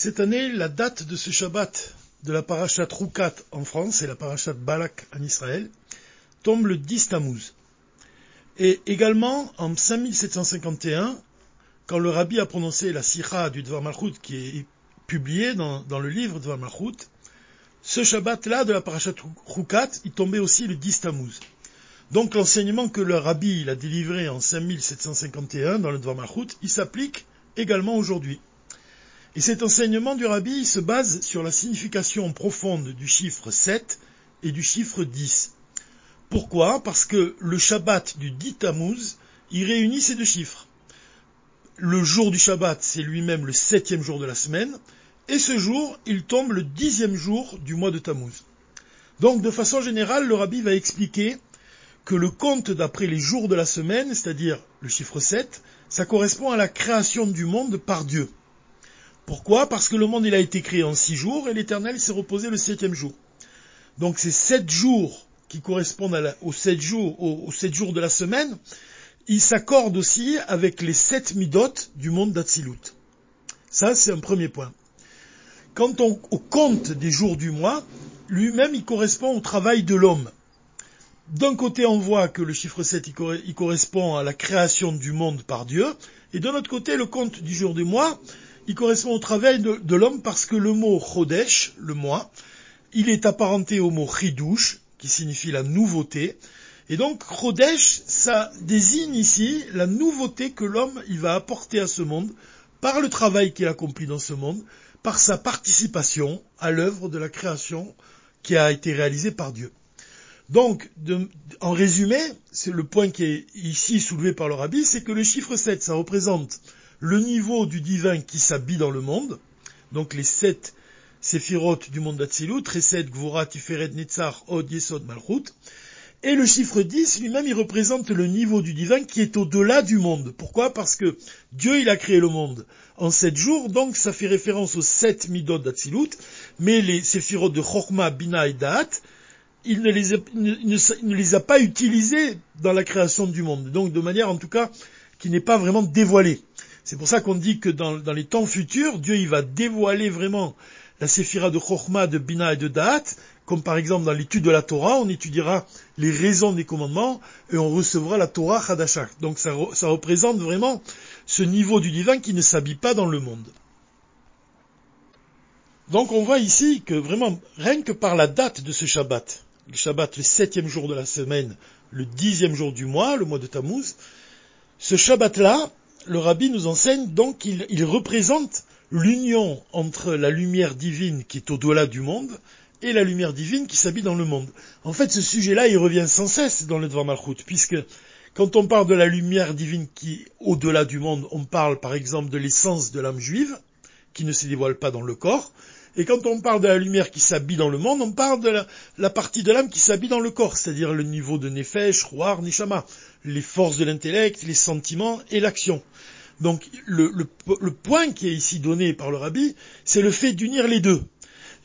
Cette année, la date de ce Shabbat de la parashat Rukat en France et la parashat Balak en Israël tombe le 10 Tammuz. Et également, en 5751, quand le rabbi a prononcé la sikha du Dvar Malchut, qui est publié dans, le livre Dvar Malchut, ce Shabbat-là de la parashat Rukat, il tombait aussi le 10 Tammuz. Donc l'enseignement que le rabbi a délivré en 5751 dans le Dvar Malchut, il s'applique également aujourd'hui. Et cet enseignement du rabbi se base sur la signification profonde du chiffre 7 et du chiffre 10. Pourquoi? Parce que le Shabbat du dit Tammuz, il réunit ces deux chiffres. Le jour du Shabbat, c'est lui-même le septième jour de la semaine, et ce jour, il tombe le dixième jour du mois de Tammuz. Donc, de façon générale, le rabbi va expliquer que le compte d'après les jours de la semaine, c'est-à-dire le chiffre 7, ça correspond à la création du monde par Dieu. Pourquoi? Parce que le monde il a été créé en six jours et l'Éternel s'est reposé le septième jour. Donc ces sept jours qui correspondent aux sept jours, de la semaine, ils s'accordent aussi avec les sept midotes du monde d'Atsilut. Ça, c'est un premier point. Quant au compte des jours du mois, lui-même, il correspond au travail de l'homme. D'un côté, on voit que le chiffre 7, il, correspond à la création du monde par Dieu, et de l'autre côté, le compte du jour du mois, il correspond au travail de, l'homme parce que le mot Chodesh, le mois, il est apparenté au mot Chidouche, qui signifie la nouveauté. Et donc Chodesh, ça désigne ici la nouveauté que l'homme il va apporter à ce monde par le travail qu'il accomplit dans ce monde, par sa participation à l'œuvre de la création qui a été réalisée par Dieu. Donc, en résumé, c'est le point qui est ici soulevé par le rabbi, c'est que le chiffre 7, ça représente le niveau du divin qui s'habille dans le monde, donc les sept séphirotes du monde d'Atsilut, Tiferet, Netzar, Od, Yesod, Malchut, et le chiffre 10, lui-même, il représente le niveau du divin qui est au-delà du monde. Pourquoi? Parce que Dieu, il a créé le monde en sept jours, donc ça fait référence aux sept midot d'Atsilut, mais les séphirotes de Chorma, Bina et Da'at, il ne les a pas utilisés dans la création du monde. Donc de manière, en tout cas, qui n'est pas vraiment dévoilée. C'est pour ça qu'on dit que dans, les temps futurs, Dieu il va dévoiler vraiment la séphira de Chochma, de Bina et de Da'at, comme par exemple dans l'étude de la Torah, on étudiera les raisons des commandements et on recevra la Torah Hadashah. Donc ça, ça représente vraiment ce niveau du divin qui ne s'habille pas dans le monde. Donc on voit ici que vraiment, rien que par la date de ce Shabbat, le Shabbat le septième jour de la semaine, le dixième jour du mois, le mois de Tammuz, ce Shabbat-là, le rabbi nous enseigne donc qu'il représente l'union entre la lumière divine qui est au-delà du monde et la lumière divine qui s'habille dans le monde. En fait, ce sujet-là, il revient sans cesse dans le Dvar Malchut, puisque quand on parle de la lumière divine qui est au-delà du monde, on parle par exemple de l'essence de l'âme juive, qui ne se dévoile pas dans le corps, et quand on parle de la lumière qui s'habille dans le monde, on parle de la, partie de l'âme qui s'habille dans le corps, c'est-à-dire le niveau de Nefesh, Ruar, Nishama, les forces de l'intellect, les sentiments et l'action. Donc le, point qui est ici donné par le rabbi, c'est le fait d'unir les deux.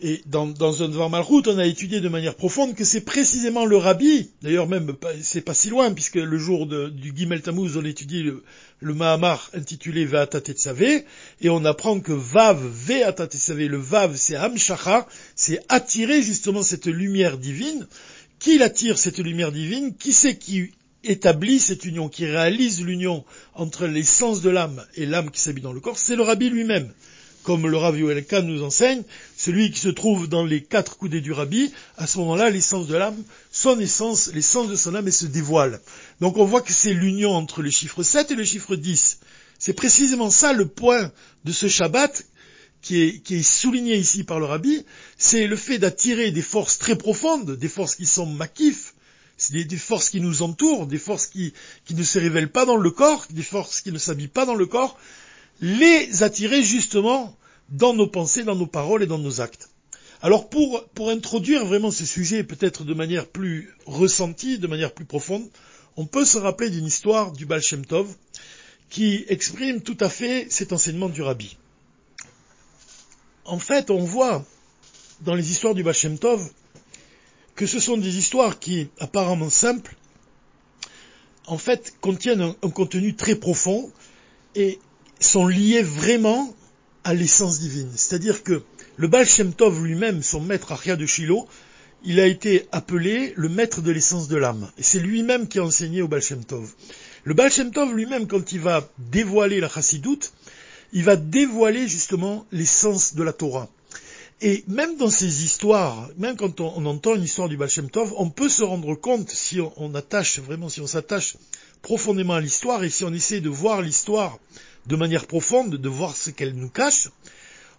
Et dans, dans un Dvar Malchut, on a étudié de manière profonde que c'est précisément le rabbi, d'ailleurs même c'est pas si loin, puisque le jour du Gimel Tammuz, on étudie le, le Mahamar intitulé Ve'ata Tetzaveh, et on apprend que Vav, Ve'ata Tetzaveh, le Vav c'est Hamshacha, c'est attirer justement cette lumière divine. Qui l'attire cette lumière divine? Qui c'est qui établit cette union, qui réalise l'union entre l'essence de l'âme et l'âme qui s'habille dans le corps? C'est le rabbi lui-même. Comme le Rav Yoel nous enseigne, celui qui se trouve dans les quatre coudées du Rabbi, à ce moment-là, l'essence de l'âme, son essence, l'essence de son âme, elle se dévoile. Donc on voit que c'est l'union entre le chiffre 7 et le chiffre 10. C'est précisément ça le point de ce Shabbat qui est, souligné ici par le Rabbi, c'est le fait d'attirer des forces très profondes, des forces qui sont makifs, des, des, forces qui nous entourent, des forces qui, qui ne se révèlent pas dans le corps, des forces qui ne s'habillent pas dans le corps, les attirer justement dans nos pensées, dans nos paroles et dans nos actes. Alors pour, pour introduire vraiment ce sujet peut-être de manière plus ressentie, de manière plus profonde, on peut se rappeler d'une histoire du Baal Shem Tov qui exprime tout à fait cet enseignement du Rabbi. En fait, on voit dans les histoires du Baal Shem Tov que ce sont des histoires qui, apparemment simples, en fait, contiennent un, un contenu très profond et sont liés vraiment à l'essence divine. C'est-à-dire que le Baal Shem Tov lui-même, son maître Aria de Shiloh, il a été appelé le maître de l'essence de l'âme. Et c'est lui-même qui a enseigné au Baal Shem Tov. Le Baal Shem Tov lui-même, quand il va dévoiler la chassidoute, il va dévoiler justement l'essence de la Torah. Et même dans ces histoires, même quand on, entend une histoire du Baal Shem Tov, on peut se rendre compte, si on attache vraiment, si on s'attache profondément à l'histoire, et si on essaie de voir l'histoire de manière profonde, de voir ce qu'elle nous cache,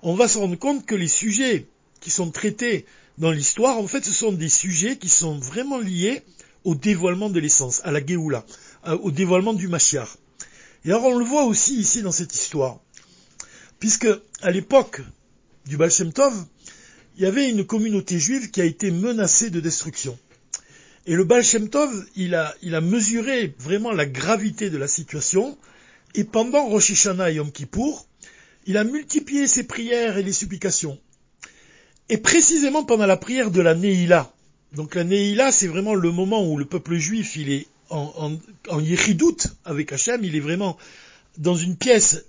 on va se rendre compte que les sujets qui sont traités dans l'histoire, en fait, ce sont des sujets qui sont vraiment liés au dévoilement de l'essence, à la Géoula, au dévoilement du Mashiach. Et alors on le voit aussi ici dans cette histoire, puisque à l'époque du Baal Shem Tov, il y avait une communauté juive qui a été menacée de destruction. Et le Baal Shem Tov, il a, il a mesuré vraiment la gravité de la situation, et pendant Rosh Hashanah et Yom Kippour, il a multiplié ses prières et les supplications. Et précisément pendant la prière de la Neila. Donc la Neila, c'est vraiment le moment où le peuple juif, il est en, en, avec Hachem, il est vraiment dans une pièce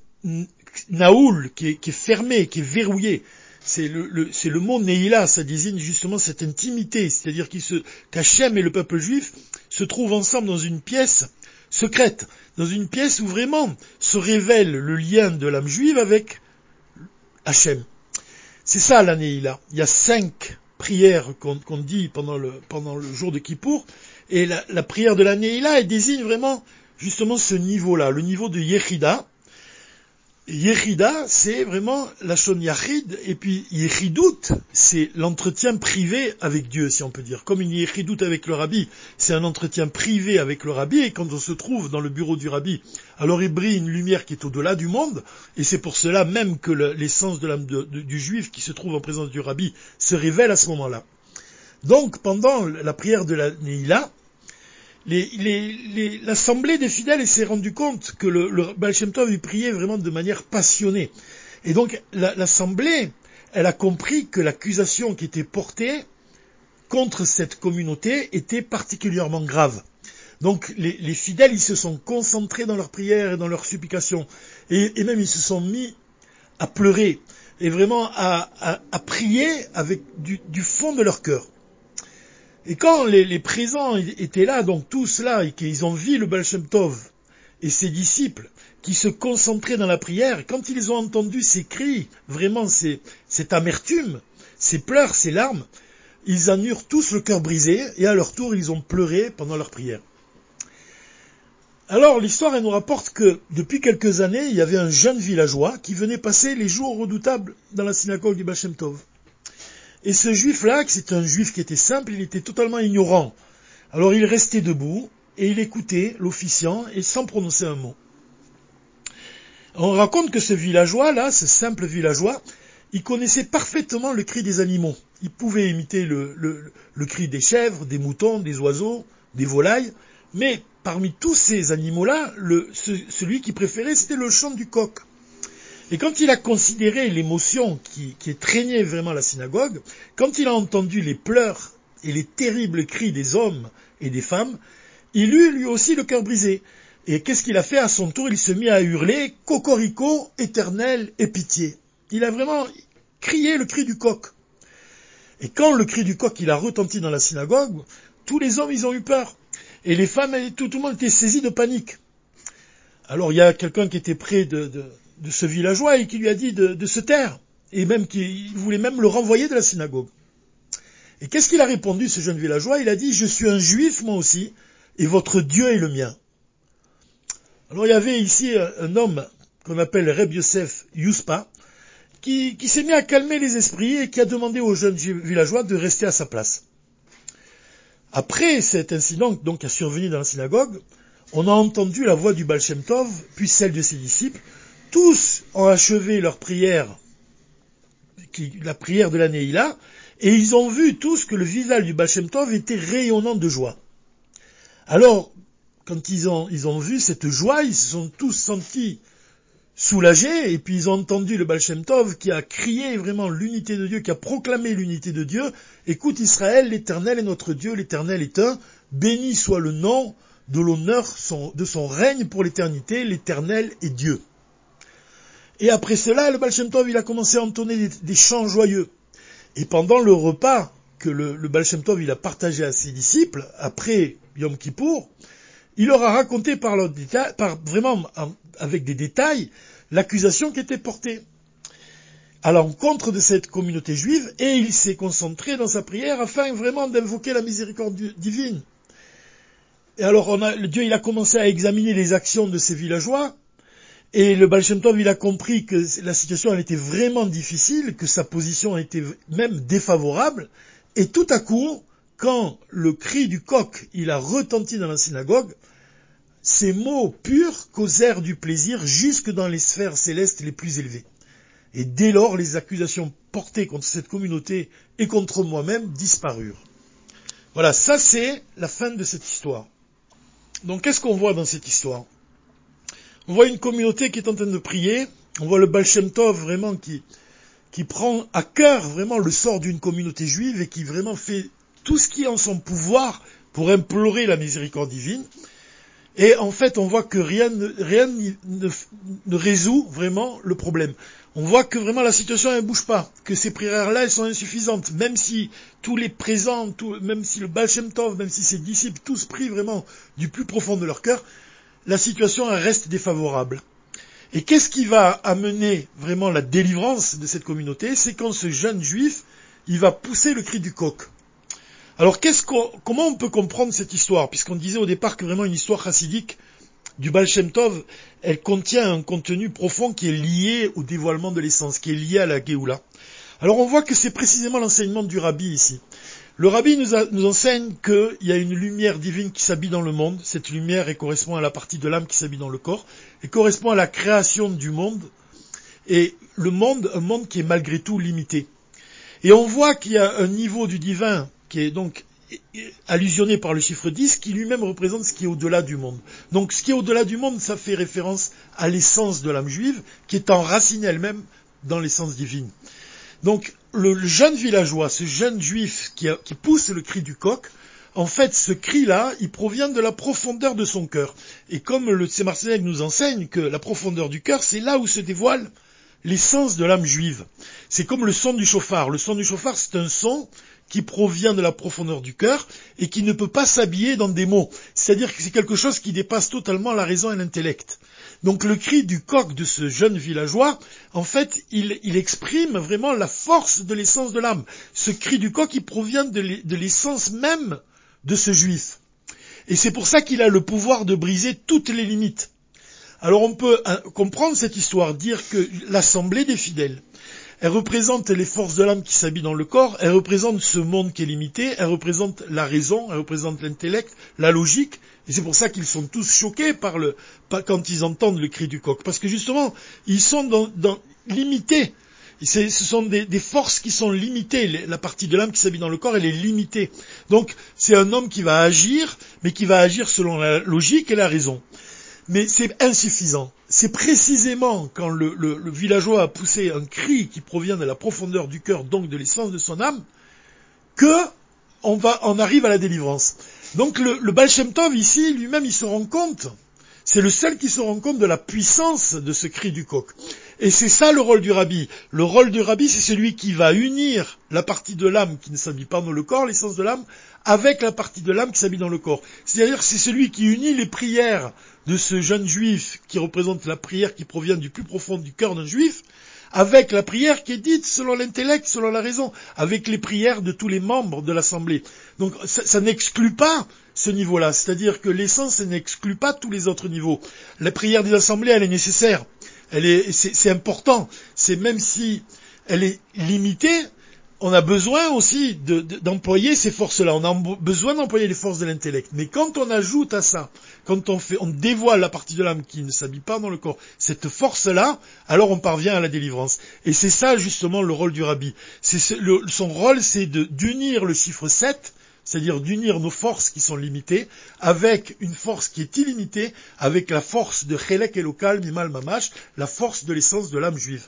naoul, qui est, qui fermée, qui est verrouillée. C'est le, le, c'est mot Neila, ça désigne justement cette intimité, c'est-à-dire qu'Hachem et le peuple juif se trouvent ensemble dans une pièce secrète, dans une pièce où vraiment se révèle le lien de l'âme juive avec Hachem. C'est ça la Neila. Il y a cinq prières qu'on dit pendant le, jour de Kippour, et la, prière de la Neila, elle désigne vraiment justement ce niveau-là, le niveau de Yechida, Yechida, c'est vraiment la Shon Yachid, et puis Yechidout, c'est l'entretien privé avec Dieu, si on peut dire. Comme une Yechidout avec le Rabbi, c'est un entretien privé avec le Rabbi, et quand on se trouve dans le bureau du Rabbi, alors il brille une lumière qui est au-delà du monde, et c'est pour cela même que l'essence de l'âme du Juif qui se trouve en présence du Rabbi se révèle à ce moment-là. Donc, pendant la prière de la Neila, l'assemblée des fidèles s'est rendu compte que le, le Baal priait vraiment de manière passionnée. Et donc l'assemblée, elle a compris que l'accusation qui était portée contre cette communauté était particulièrement grave. Donc les, fidèles, ils se sont concentrés dans leurs prières et dans leurs supplications, et, même ils se sont mis à pleurer et vraiment à, prier avec du fond de leur cœur. Et quand les, présents étaient là, donc tous là, et qu'ils ont vu le Baal Tov et ses disciples qui se concentraient dans la prière, quand ils ont entendu ces cris, vraiment cette amertume, ces pleurs, ces larmes, ils en eurent tous le cœur brisé, et à leur tour, ils ont pleuré pendant leur prière. Alors, l'histoire, elle nous rapporte que, depuis quelques années, il y avait un jeune villageois qui venait passer les jours redoutables dans la synagogue du Baal Tov. Et ce juif-là, c'est un juif qui était simple, il était totalement ignorant. Alors il restait debout et il écoutait l'officiant et sans prononcer un mot. On raconte que ce villageois-là, ce simple villageois, il connaissait parfaitement le cri des animaux. Il pouvait imiter le, cri des chèvres, des moutons, des oiseaux, des volailles, mais parmi tous ces animaux-là, celui qu'il préférait, c'était le chant du coq. Et quand il a considéré l'émotion qui, qui traînait vraiment la synagogue, quand il a entendu les pleurs et les terribles cris des hommes et des femmes, il eut lui aussi le cœur brisé. Et qu'est-ce qu'il a fait à son tour? Il se mit à hurler Cocorico, éternel et pitié. Il a vraiment crié le cri du coq. Et quand le cri du coq il a retenti dans la synagogue, tous les hommes ils ont eu peur. Et les femmes, tout, tout le monde était saisi de panique. Alors il y a quelqu'un qui était près de, de ce villageois et qui lui a dit de, se taire, et même qu'il voulait même le renvoyer de la synagogue. Et qu'est-ce qu'il a répondu, ce jeune villageois? Il a dit, je suis un juif moi aussi, et votre Dieu est le mien. Alors il y avait ici un homme qu'on appelle Reb Yosef Yuspa, qui, qui s'est mis à calmer les esprits et qui a demandé au jeune villageois de rester à sa place. Après cet incident donc a survenu dans la synagogue, on a entendu la voix du Baal Tov, puis celle de ses disciples, tous ont achevé leur prière, la prière de l'année là, et ils ont vu tous que le visage du Baal Tov était rayonnant de joie. Alors, quand ils ont, vu cette joie, ils se sont tous sentis soulagés, et puis ils ont entendu le Baal Tov qui a crié vraiment l'unité de Dieu, qui a proclamé l'unité de Dieu. Écoute Israël, l'éternel est notre Dieu, l'éternel est un, béni soit le nom de l'honneur de son règne pour l'éternité, l'éternel est Dieu. Et après cela, le Baal Shem Tov, il a commencé à entonner des, chants joyeux. Et pendant le repas que le, le Baal Shem Tov, il a partagé à ses disciples, après Yom Kippour, il leur a raconté par, par vraiment avec des détails l'accusation qui était portée à l'encontre de cette communauté juive et il s'est concentré dans sa prière afin vraiment d'invoquer la miséricorde divine. Et alors Dieu il a commencé à examiner les actions de ces villageois et le Baal il a compris que la situation elle était vraiment difficile, que sa position était même défavorable et tout à coup, quand le cri du coq il a retenti dans la synagogue, ces mots purs causèrent du plaisir jusque dans les sphères célestes les plus élevées. Et dès lors, les accusations portées contre cette communauté et contre moi-même disparurent. Voilà, ça c'est la fin de cette histoire. Donc qu'est-ce qu'on voit dans cette histoire? On voit une communauté qui est en train de prier, on voit le Baal Tov vraiment qui, qui prend à cœur vraiment le sort d'une communauté juive et qui vraiment fait tout ce qui est en son pouvoir pour implorer la miséricorde divine. Et en fait, on voit que rien, rien ne, résout vraiment le problème. On voit que vraiment la situation ne bouge pas, que ces prières-là, elles sont insuffisantes, même si tous les présents, même si le Baal Shem Tov, même si ses disciples, tous prient vraiment du plus profond de leur cœur, la situation reste défavorable. Et qu'est-ce qui va amener vraiment la délivrance de cette communauté? C'est quand ce jeune juif, il va pousser le cri du coq. Alors comment on peut comprendre cette histoire? Puisqu'on disait au départ que vraiment une histoire chassidique du Baal Shem Tov, elle contient un contenu profond qui est lié au dévoilement de l'essence, qui est lié à la Géoula. Alors on voit que c'est précisément l'enseignement du Rabbi ici. Le Rabbi nous, enseigne qu'il y a une lumière divine qui s'habille dans le monde. Cette lumière elle correspond à la partie de l'âme qui s'habille dans le corps et correspond à la création du monde. Et le monde, un monde qui est malgré tout limité. Et on voit qu'il y a un niveau du divin qui est donc allusionné par le chiffre 10, qui lui-même représente ce qui est au-delà du monde. Donc ce qui est au-delà du monde, ça fait référence à l'essence de l'âme juive, qui est enracinée elle-même dans l'essence divine. Donc le jeune villageois, ce jeune juif qui, pousse le cri du coq, en fait, ce cri-là, il provient de la profondeur de son cœur. Et comme le Marseillais nous enseigne que la profondeur du cœur, c'est là où se dévoile l'essence de l'âme juive. C'est comme le son du chauffard. Le son du chauffard, c'est un son qui provient de la profondeur du cœur et qui ne peut pas s'habiller dans des mots. C'est-à-dire que c'est quelque chose qui dépasse totalement la raison et l'intellect. Donc le cri du coq de ce jeune villageois, en fait, il, exprime vraiment la force de l'essence de l'âme. Ce cri du coq, il provient de l'essence même de ce juif. Et c'est pour ça qu'il a le pouvoir de briser toutes les limites. Alors on peut hein, comprendre cette histoire, dire que l'assemblée des fidèles, elle représente les forces de l'âme qui s'habillent dans le corps, elle représente ce monde qui est limité, elle représente la raison, elle représente l'intellect, la logique, et c'est pour ça qu'ils sont tous choqués quand ils entendent le cri du coq, parce que justement, ils sont dans, limités. Ce sont des, des, forces qui sont limitées. La partie de l'âme qui s'habille dans le corps, elle est limitée. Donc, c'est un homme qui va agir, mais qui va agir selon la logique et la raison mais c'est insuffisant. C'est précisément quand le, villageois a poussé un cri qui provient de la profondeur du cœur, donc de l'essence de son âme, que on, va, on arrive à la délivrance. Donc le, le ici, lui-même, il se rend compte. C'est le seul qui se rend compte de la puissance de ce cri du coq. Et c'est ça le rôle du rabbi. Le rôle du rabbi, c'est celui qui va unir la partie de l'âme qui ne s'habille pas dans le corps, l'essence de l'âme, avec la partie de l'âme qui s'habille dans le corps. C'est-à-dire c'est celui qui unit les prières de ce jeune juif qui représente la prière qui provient du plus profond du cœur d'un juif, avec la prière qui est dite selon l'intellect, selon la raison, avec les prières de tous les membres de l'Assemblée. Donc ça, n'exclut pas ce niveau-là, c'est-à-dire que l'essence n'exclut pas tous les autres niveaux. La prière des assemblées, elle est nécessaire, elle est, c'est important. C'est même si elle est limitée, on a besoin aussi d'employer ces forces-là. On a besoin d'employer les forces de l'intellect. Mais quand on ajoute à ça, quand on fait, on dévoile la partie de l'âme qui ne s'habille pas dans le corps, cette force-là, alors on parvient à la délivrance. Et c'est ça justement le rôle du rabbi. son rôle, c'est d'unir le chiffre 7 c'est-à-dire d'unir nos forces qui sont limitées avec une force qui est illimitée, avec la force de Chelek Elokal Mimal Mamash, la force de l'essence de l'âme juive.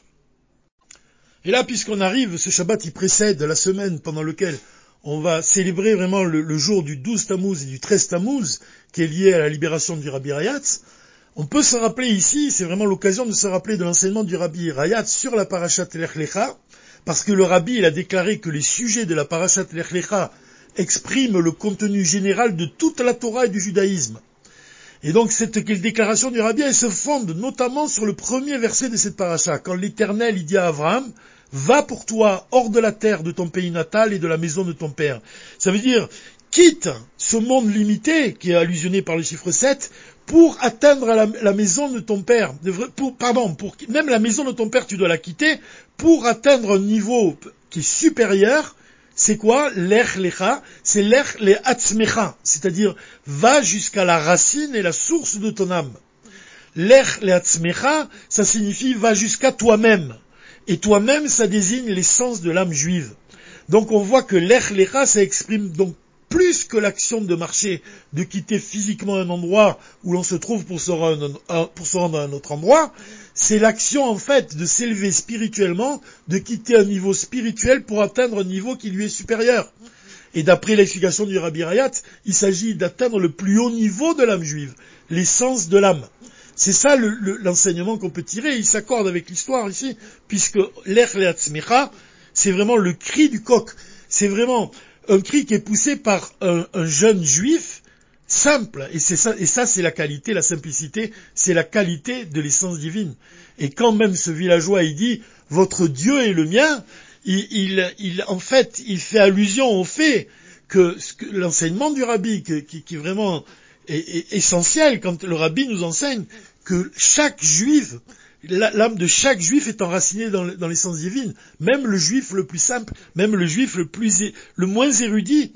Et là, puisqu'on arrive, ce Shabbat, il précède la semaine pendant laquelle on va célébrer vraiment le, jour du 12 Tammuz et du 13 Tammuz, qui est lié à la libération du Rabbi Rayatz, On peut se rappeler ici, c'est vraiment l'occasion de se rappeler de l'enseignement du Rabbi Rayat sur la parashat Lech parce que le Rabbi il a déclaré que les sujets de la parashat Lech expriment le contenu général de toute la Torah et du judaïsme. Et donc cette déclaration du Rabbi, elle se fonde notamment sur le premier verset de cette paracha, quand l'Éternel dit à Abraham, va pour toi hors de la terre de ton pays natal et de la maison de ton père. Ça veut dire, quitte ce monde limité, qui est allusionné par le chiffre 7, pour atteindre la, maison de ton père. pardon, même la maison de ton père, tu dois la quitter pour atteindre un niveau qui est supérieur c'est quoi? L'ech lecha C'est l'ech le atzmecha, c'est-à-dire va jusqu'à la racine et la source de ton âme. L'ech le atzmecha, ça signifie va jusqu'à toi-même. Et toi-même, ça désigne l'essence de l'âme juive. Donc on voit que l'ech lecha, ça exprime donc plus que l'action de marcher, de quitter physiquement un endroit où l'on se trouve pour se, rendre, pour se rendre à un autre endroit, c'est l'action en fait de s'élever spirituellement, de quitter un niveau spirituel pour atteindre un niveau qui lui est supérieur. Et d'après l'explication du Rabbi Rayat, il s'agit d'atteindre le plus haut niveau de l'âme juive, l'essence de l'âme. C'est ça l'enseignement qu'on peut tirer. Il s'accorde avec l'histoire ici, puisque l'Ech c'est vraiment le cri du coq. C'est vraiment un cri qui est poussé par un, jeune juif simple. Et, ça, c'est la qualité, la simplicité, c'est la qualité de l'essence divine. Et quand même ce villageois, il dit, votre Dieu est le mien, il, en fait, il fait allusion au fait que, l'enseignement du rabbi, qui, qui, vraiment est, essentiel quand le rabbi nous enseigne que chaque juif l'âme de chaque juif est enracinée dans, l'essence divine. Même le juif le plus simple, même le juif le plus, le moins érudit,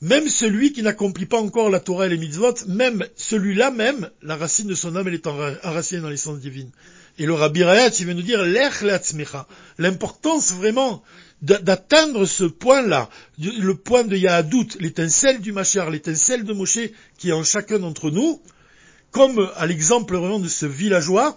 même celui qui n'accomplit pas encore la Torah et les mitzvot, même celui-là même, la racine de son âme, est enracinée dans l'essence divine. Et le Rabbi Rayat, il vient nous dire l'importance vraiment d'atteindre ce point-là, le point de Yahadout, l'étincelle du Machar, l'étincelle de Moshe qui est en chacun d'entre nous, comme à l'exemple vraiment de ce villageois,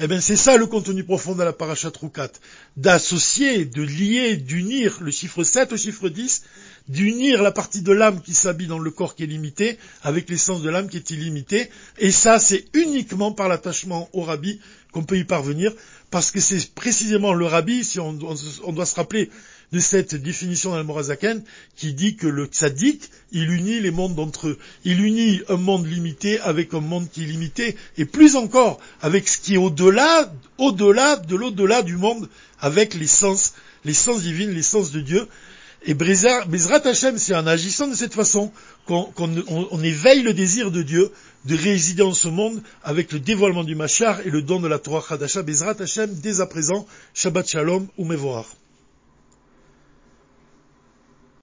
eh bien, c'est ça le contenu profond de la parachat Roukat. D'associer, de lier, d'unir le chiffre 7 au chiffre 10, d'unir la partie de l'âme qui s'habille dans le corps qui est limité avec l'essence de l'âme qui est illimitée. Et ça, c'est uniquement par l'attachement au rabbi qu'on peut y parvenir, parce que c'est précisément le rabbi, si on, doit se rappeler de cette définition d'Al-Morazaken, qui dit que le tzaddik, il unit les mondes entre eux. Il unit un monde limité avec un monde qui est limité, et plus encore, avec ce qui est au-delà, au-delà de l'au-delà du monde, avec l'essence, l'essence divine, l'essence de Dieu. Et Bezrat Hashem, c'est en agissant de cette façon qu'on éveille le désir de Dieu de résider en ce monde avec le dévoilement du Machar et le don de la Torah Hadasha. Bezrat Hashem, dès à présent, Shabbat Shalom ou Mevoar.